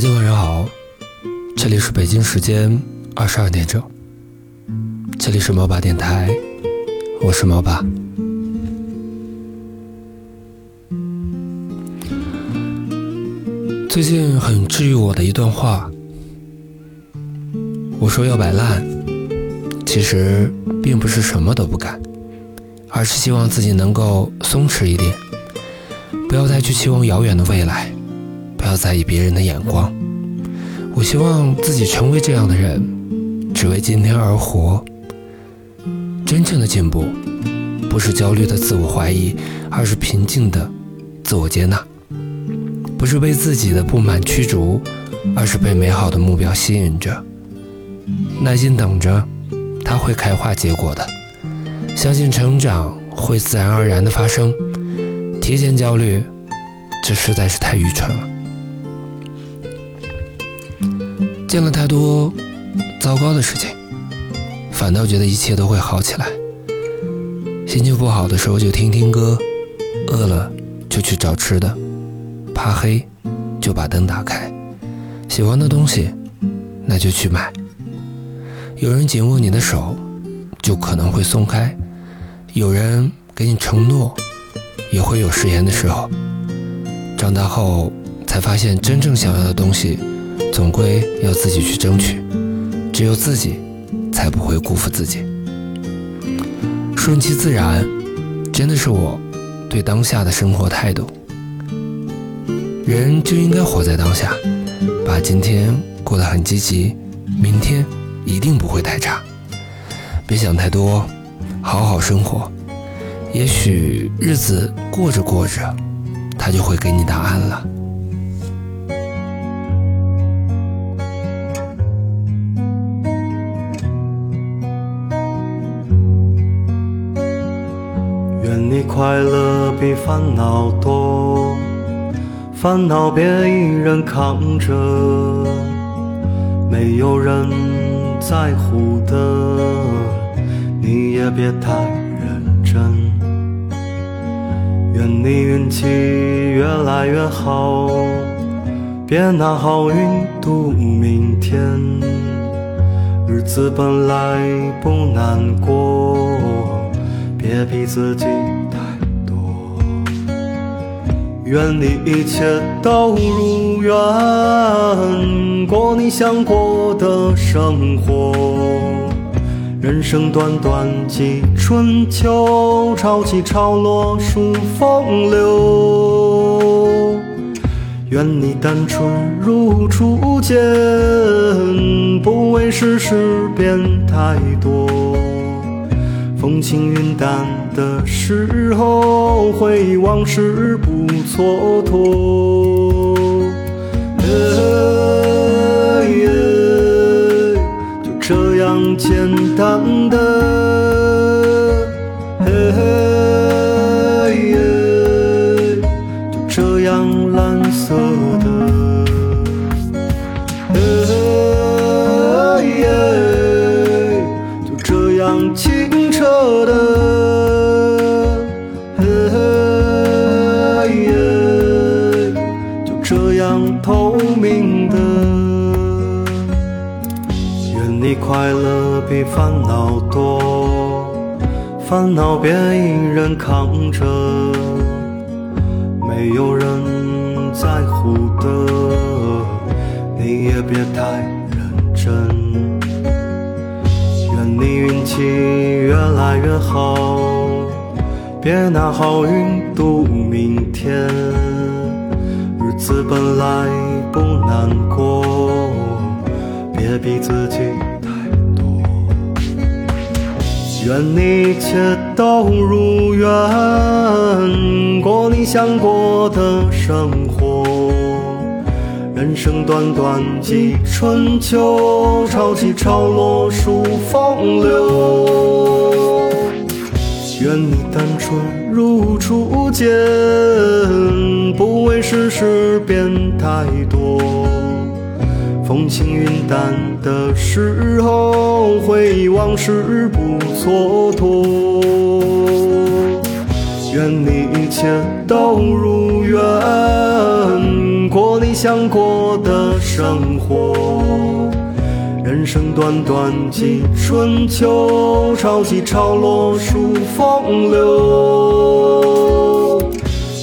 大家晚上好，这里是北京时间二十二点整，这里是猫爸电台，我是猫爸。最近很治愈我的一段话，我说要摆烂，其实并不是什么都不干，而是希望自己能够松弛一点，不要再去期望遥远的未来。不要在意别人的眼光。我希望自己成为这样的人，只为今天而活。真正的进步，不是焦虑的自我怀疑，而是平静的自我接纳。不是被自己的不满驱逐，而是被美好的目标吸引着。耐心等着，它会开花结果的。相信成长会自然而然的发生。提前焦虑，这实在是太愚蠢了。见了太多糟糕的事情，反倒觉得一切都会好起来。心情不好的时候就听听歌，饿了就去找吃的，怕黑就把灯打开，喜欢的东西那就去买。有人紧握你的手，就可能会松开；有人给你承诺，也会有食言的时候。长大后才发现，真正想要的东西。总归要自己去争取，只有自己，才不会辜负自己。顺其自然，真的是我对当下的生活态度。人就应该活在当下，把今天过得很积极，明天一定不会太差。别想太多，好好生活。也许日子过着过着，他就会给你答案了。愿你快乐比烦恼多，烦恼别一人扛着，没有人在乎的，你也别太认真。愿你运气越来越好，别拿好运赌明天，日子本来不难过。别逼自己太多，愿你一切都如愿，过你想过的生活。人生短短几春秋，潮起潮落数风流。愿你单纯如初见，不为世事变太多。风轻云淡的时候，回忆往事不蹉跎。就这样简单的，快乐比烦恼多，烦恼别一人扛着，没有人在乎的，你也别太认真。愿你运气越来越好，别拿好运赌明天。日子本来不难过，别逼自己。愿你一切都如愿，过你想过的生活。人生短短几春秋，潮起潮落数风流。愿你单纯如初见，不为世事变太多。风轻云淡的时候，回忆往事不蹉跎。愿你一切都如愿。过你想过的生活。人生短短几春秋，潮起潮落数风流。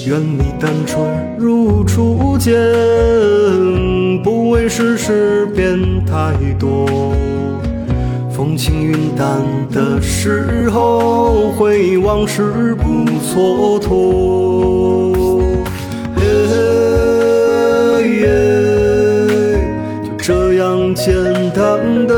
愿你单纯如初见，不为世事变太多。风轻云淡的时候，回忆往事不蹉跎。耶，就这样简单的，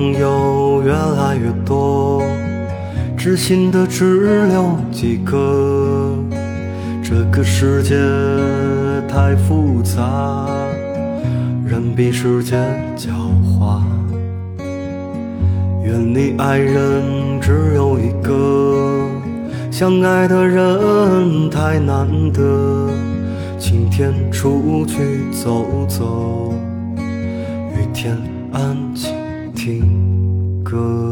朋友越来越多，知心的只留几个。这个世界太复杂，人比世界狡猾。愿你爱人只有一个，相爱的人太难得。晴天出去走走，雨天安静听歌。